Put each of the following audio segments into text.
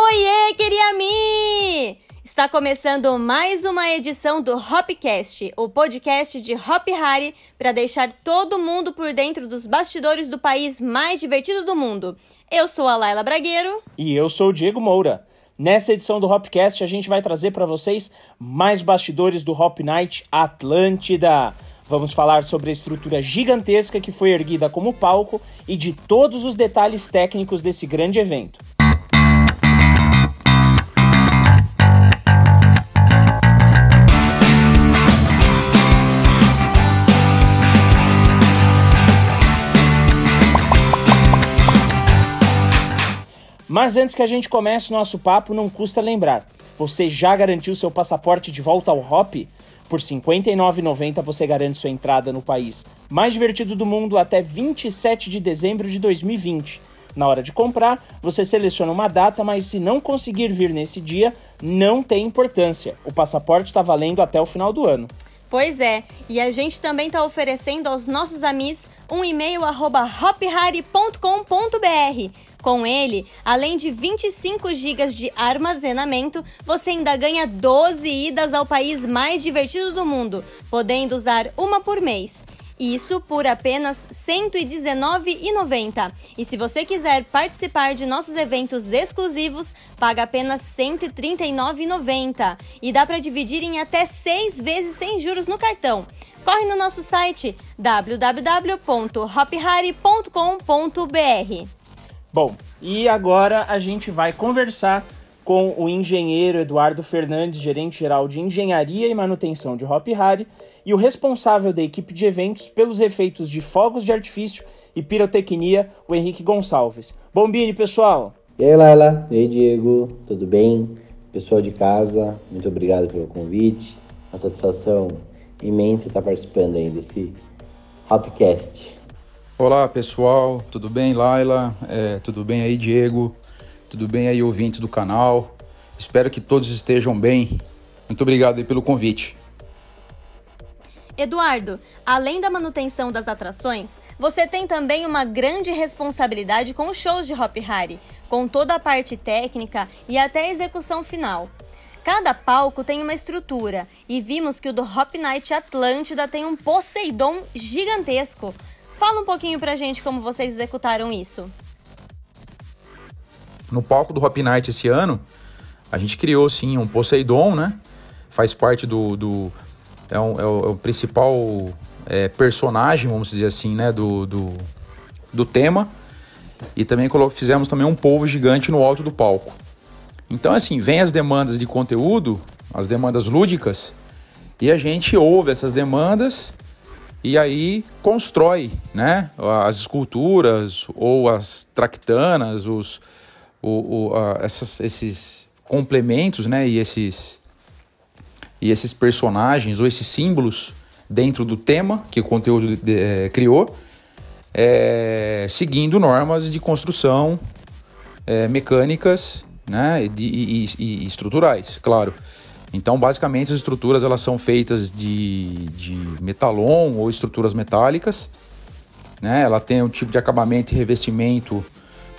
Oiê, Kiriami! Está começando mais uma edição do Hopcast, o podcast de Hop Hari para deixar todo mundo por dentro dos bastidores do país mais divertido do mundo. Eu sou a Laila Bragueiro. E eu sou o Diego Moura. Nessa edição do Hopcast, a gente vai trazer para vocês mais bastidores do Hop Night Atlântida. Vamos falar sobre a estrutura gigantesca que foi erguida como palco e de todos os detalhes técnicos desse grande evento. Mas antes que a gente comece o nosso papo, não custa lembrar: você já garantiu seu passaporte de volta ao Hop? Por R$ 59,90 você garante sua entrada no país mais divertido do mundo até 27 de dezembro de 2020. Na hora de comprar, você seleciona uma data, mas se não conseguir vir nesse dia, não tem importância. O passaporte está valendo até o final do ano. Pois é, e a gente também está oferecendo aos nossos amigos um e-mail arroba hophari.com.br. Com ele, além de 25 GB de armazenamento, você ainda ganha 12 idas ao país mais divertido do mundo, podendo usar uma por mês. Isso por apenas R$ 119,90. E se você quiser participar de nossos eventos exclusivos, paga apenas R$ 139,90. E dá para dividir em até seis vezes sem juros no cartão. Corre no nosso site www.hophari.com.br. Bom, e agora a gente vai conversar com o engenheiro Eduardo Fernandes, gerente geral de engenharia e manutenção de Hop Hari, e o responsável da equipe de eventos pelos efeitos de fogos de artifício e pirotecnia, o Henrique Gonçalves. Bombini, pessoal! E aí, Laila? E aí, Diego? Tudo bem? Pessoal de casa, muito obrigado pelo convite. Uma satisfação imensa estar participando aí desse Hopcast. Olá, pessoal. Tudo bem, Laila? É, tudo bem aí, Diego? Tudo bem aí, ouvintes do canal? Espero que todos estejam bem. Muito obrigado aí pelo convite. Eduardo, além da manutenção das atrações, você tem também uma grande responsabilidade com os shows de Hop Hari, com toda a parte técnica e até a execução final. Cada palco tem uma estrutura e vimos que o do Hop Night Atlântida tem um Poseidon gigantesco. Fala um pouquinho pra gente como vocês executaram isso no palco do Hop Night esse ano, a gente criou sim um Poseidon, né? Faz parte do. do é, um, é, o, é o principal é, personagem, vamos dizer assim, né? Do, do, do tema. E também fizemos também um polvo gigante no alto do palco. Então, assim, vem as demandas de conteúdo, as demandas lúdicas, e a gente ouve essas demandas e aí constrói, né? As esculturas ou as tractanas, os, o, o, a, essas, esses complementos né, e, esses, e esses personagens ou esses símbolos dentro do tema que o conteúdo de, é, criou, é, seguindo normas de construção é, mecânicas né, e, e, e, estruturais, claro. Então, basicamente, as estruturas elas são feitas de, de metalon ou estruturas metálicas. Né? Ela tem um tipo de acabamento e revestimento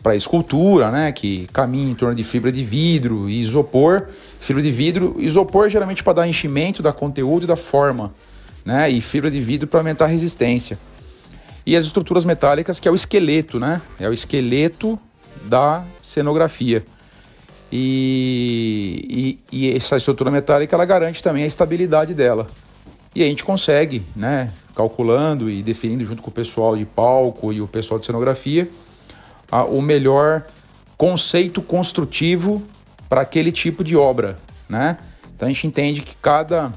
para escultura, né, que caminha em torno de fibra de vidro e isopor. Fibra de vidro, isopor geralmente para dar enchimento da conteúdo e da forma, né, e fibra de vidro para aumentar a resistência. E as estruturas metálicas, que é o esqueleto, né, é o esqueleto da cenografia. E, e, e essa estrutura metálica ela garante também a estabilidade dela. E a gente consegue, né, calculando e definindo junto com o pessoal de palco e o pessoal de cenografia, a, o melhor conceito construtivo para aquele tipo de obra, né? Então a gente entende que cada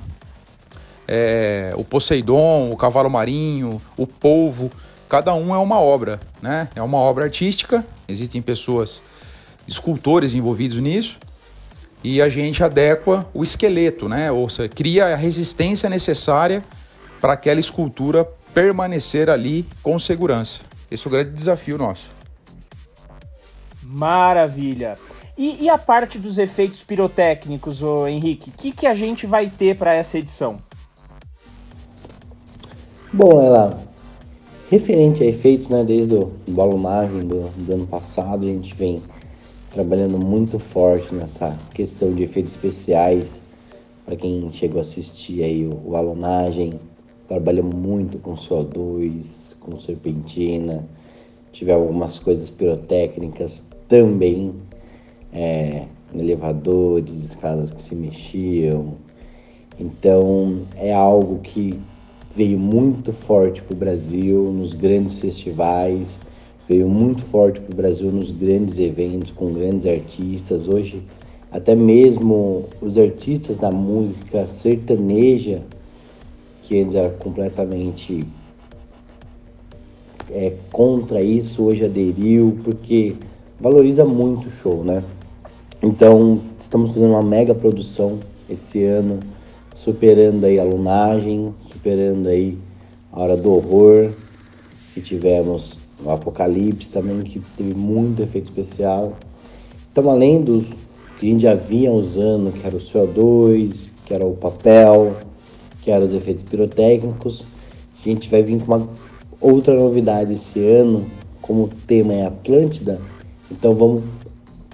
é, o Poseidon, o cavalo marinho, o polvo, cada um é uma obra, né? É uma obra artística. Existem pessoas, escultores envolvidos nisso, e a gente adequa o esqueleto, né? Ou seja, cria a resistência necessária para aquela escultura permanecer ali com segurança. Esse é o grande desafio nosso. Maravilha. E, e, a parte dos efeitos pirotécnicos, ô Henrique, o que, que a gente vai ter para essa edição? Bom, ela referente a efeitos, né, desde o Balo Marvin do, do ano passado, a gente vem trabalhando muito forte nessa questão de efeitos especiais. Para quem chegou a assistir aí o, o Alunagem, trabalhamos muito com CO2, com serpentina, tivemos algumas coisas pirotécnicas também, é, elevadores, escadas que se mexiam. Então é algo que veio muito forte para o Brasil nos grandes festivais, veio muito forte para o Brasil nos grandes eventos com grandes artistas. Hoje, até mesmo os artistas da música sertaneja, que antes era completamente é, contra isso, hoje aderiu, porque valoriza muito o show, né? Então, estamos fazendo uma mega produção esse ano, superando aí a lunagem, superando aí a hora do horror, que tivemos o Apocalipse também, que teve muito efeito especial. Então, além dos que a gente já vinha usando, que era o CO2, que era o papel, que eram os efeitos pirotécnicos, a gente vai vir com uma outra novidade esse ano, como o tema é Atlântida, então vamos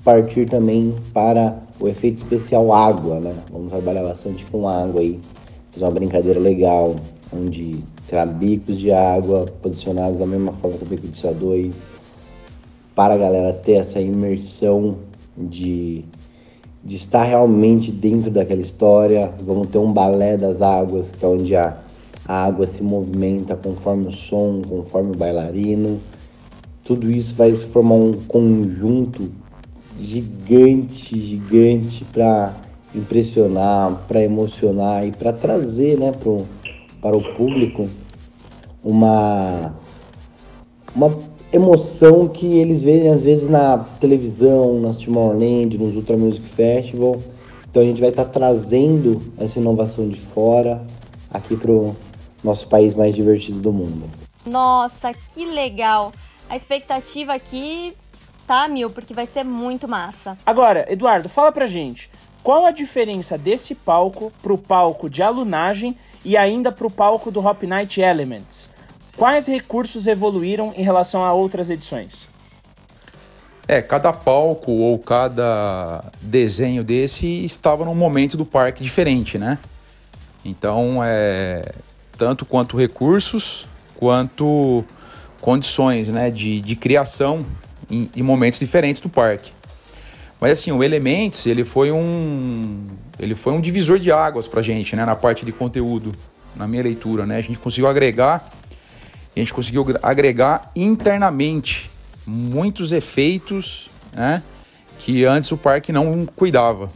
partir também para o efeito especial água, né? Vamos trabalhar bastante com água aí, fazer uma brincadeira legal, onde terá bicos de água posicionados da mesma forma que o bico de CO2, para a galera ter essa imersão de, de estar realmente dentro daquela história. Vamos ter um balé das águas, que é onde a, a água se movimenta conforme o som, conforme o bailarino. Tudo isso vai se formar um conjunto gigante, gigante para impressionar, para emocionar e para trazer né, pro, para o público uma, uma emoção que eles veem às vezes na televisão, nas Tomorrowland, nos Ultra Music Festival. Então a gente vai estar tá trazendo essa inovação de fora aqui para o nosso país mais divertido do mundo. Nossa, que legal! A expectativa aqui tá mil, porque vai ser muito massa. Agora, Eduardo, fala pra gente, qual a diferença desse palco pro palco de alunagem e ainda pro palco do Hop Night Elements? Quais recursos evoluíram em relação a outras edições? É, cada palco ou cada desenho desse estava num momento do parque diferente, né? Então, é tanto quanto recursos, quanto condições né, de, de criação em, em, momentos diferentes do parque. Mas assim, o Elements, ele foi um ele foi um divisor de águas pra gente, né, na parte de conteúdo, na minha leitura, né? A gente conseguiu agregar a gente conseguiu agregar internamente muitos efeitos, né, que antes o parque não cuidava.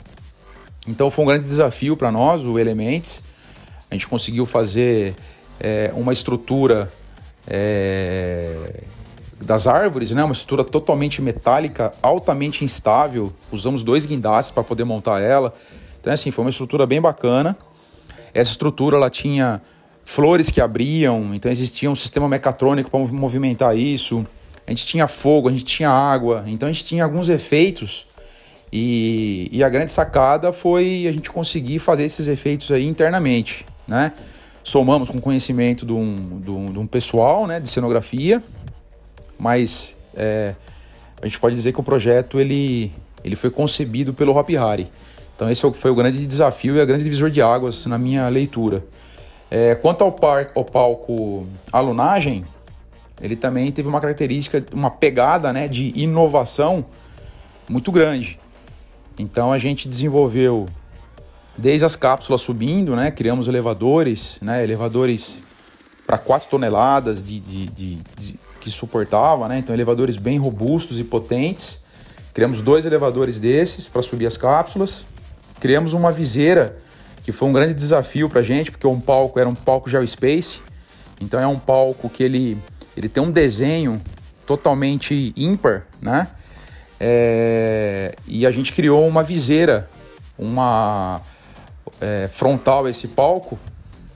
Então foi um grande desafio para nós, o Elements. A gente conseguiu fazer é, uma estrutura é, das árvores, né? Uma estrutura totalmente metálica, altamente instável. Usamos dois guindastes para poder montar ela. Então, assim, foi uma estrutura bem bacana. Essa estrutura ela tinha flores que abriam, então existia um sistema mecatrônico para movimentar isso. A gente tinha fogo, a gente tinha água, então a gente tinha alguns efeitos. E, e a grande sacada foi a gente conseguir fazer esses efeitos aí internamente, né? somamos com conhecimento de um, de um, de um pessoal né, de cenografia, mas é, a gente pode dizer que o projeto ele, ele foi concebido pelo Hop Hari. Então esse foi o grande desafio e a grande divisor de águas na minha leitura. É, quanto ao, par, ao palco Alunagem, ele também teve uma característica, uma pegada né, de inovação muito grande. Então a gente desenvolveu desde as cápsulas subindo, né? Criamos elevadores, né? Elevadores para 4 toneladas de, de, de, que suportava, né? Então elevadores bem robustos e potentes. Criamos dois elevadores desses para subir as cápsulas. Criamos uma viseira que foi um grande desafio para a gente, porque um palco era um palco Geospace. Então é um palco que ele, ele tem um desenho totalmente ímpar, né? É, e a gente criou uma viseira, uma é, frontal a esse palco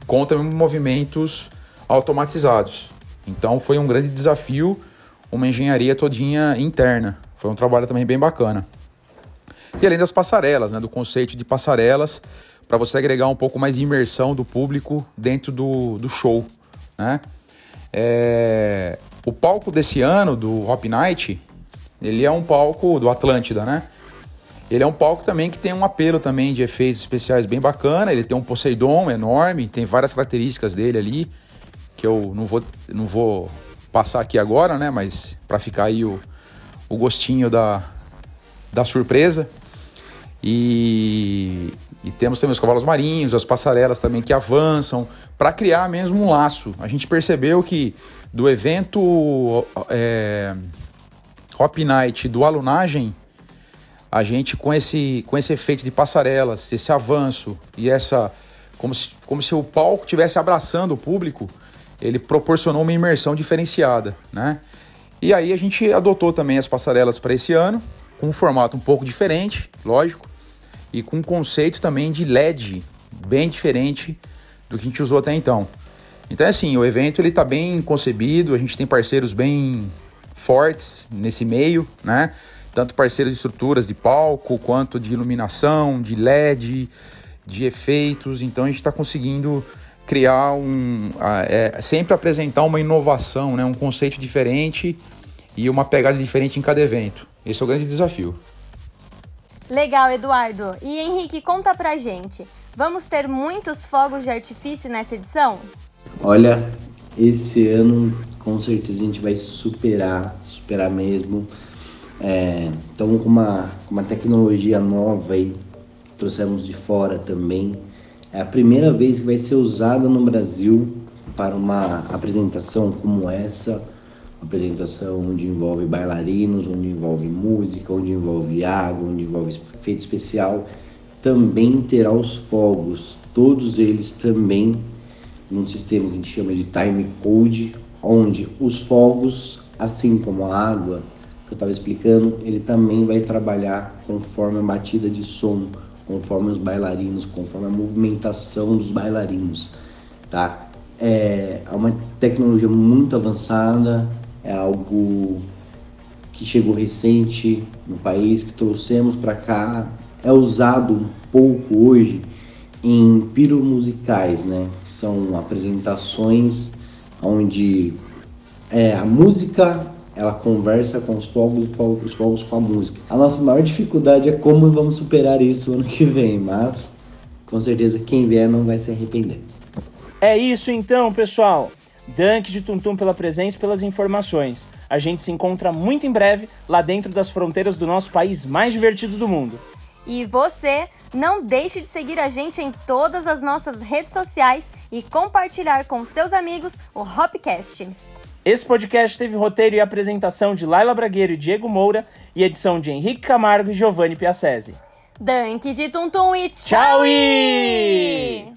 contra movimentos automatizados. Então foi um grande desafio, uma engenharia todinha interna. Foi um trabalho também bem bacana. E além das passarelas, né, do conceito de passarelas, para você agregar um pouco mais de imersão do público dentro do, do show. Né? É, o palco desse ano, do Hop Night, ele é um palco do Atlântida, né? Ele é um palco também que tem um apelo também de efeitos especiais bem bacana. Ele tem um Poseidon enorme, tem várias características dele ali que eu não vou, não vou passar aqui agora, né? Mas para ficar aí o, o gostinho da, da surpresa. E, e temos também os cavalos marinhos, as passarelas também que avançam, para criar mesmo um laço. A gente percebeu que do evento é, Hop Night do Alunagem, a gente com esse, com esse efeito de passarelas, esse avanço e essa. Como se, como se o palco estivesse abraçando o público, ele proporcionou uma imersão diferenciada, né? E aí a gente adotou também as passarelas para esse ano, com um formato um pouco diferente, lógico, e com um conceito também de LED bem diferente do que a gente usou até então. Então, é assim, o evento ele está bem concebido, a gente tem parceiros bem fortes nesse meio, né? Tanto parceiros de estruturas de palco, quanto de iluminação, de LED, de efeitos. Então, a gente está conseguindo criar um. É, sempre apresentar uma inovação, né? um conceito diferente e uma pegada diferente em cada evento. Esse é o grande desafio. Legal, Eduardo. E Henrique, conta pra gente. Vamos ter muitos fogos de artifício nessa edição? Olha, esse ano com certeza a gente vai superar, superar mesmo. Estamos é, com uma, uma tecnologia nova aí, trouxemos de fora também. É a primeira vez que vai ser usada no Brasil para uma apresentação como essa, uma apresentação onde envolve bailarinos, onde envolve música, onde envolve água, onde envolve efeito especial, também terá os fogos, todos eles também num sistema que a gente chama de time code, onde os fogos, assim como a água que eu estava explicando, ele também vai trabalhar conforme a batida de som conforme os bailarinos, conforme a movimentação dos bailarinos, tá? É, é uma tecnologia muito avançada, é algo que chegou recente no país, que trouxemos para cá, é usado um pouco hoje em piromusicais, né? Que são apresentações onde é, a música ela conversa com os fogos, os fogos com a música. A nossa maior dificuldade é como vamos superar isso ano que vem, mas com certeza quem vier não vai se arrepender. É isso então, pessoal. Dunk de Tuntum pela presença e pelas informações. A gente se encontra muito em breve lá dentro das fronteiras do nosso país mais divertido do mundo. E você não deixe de seguir a gente em todas as nossas redes sociais e compartilhar com seus amigos o Hopcast. Esse podcast teve roteiro e apresentação de Laila Bragueiro e Diego Moura e edição de Henrique Camargo e Giovanni Piacese. Dunk de Tuntum e tchau! tchau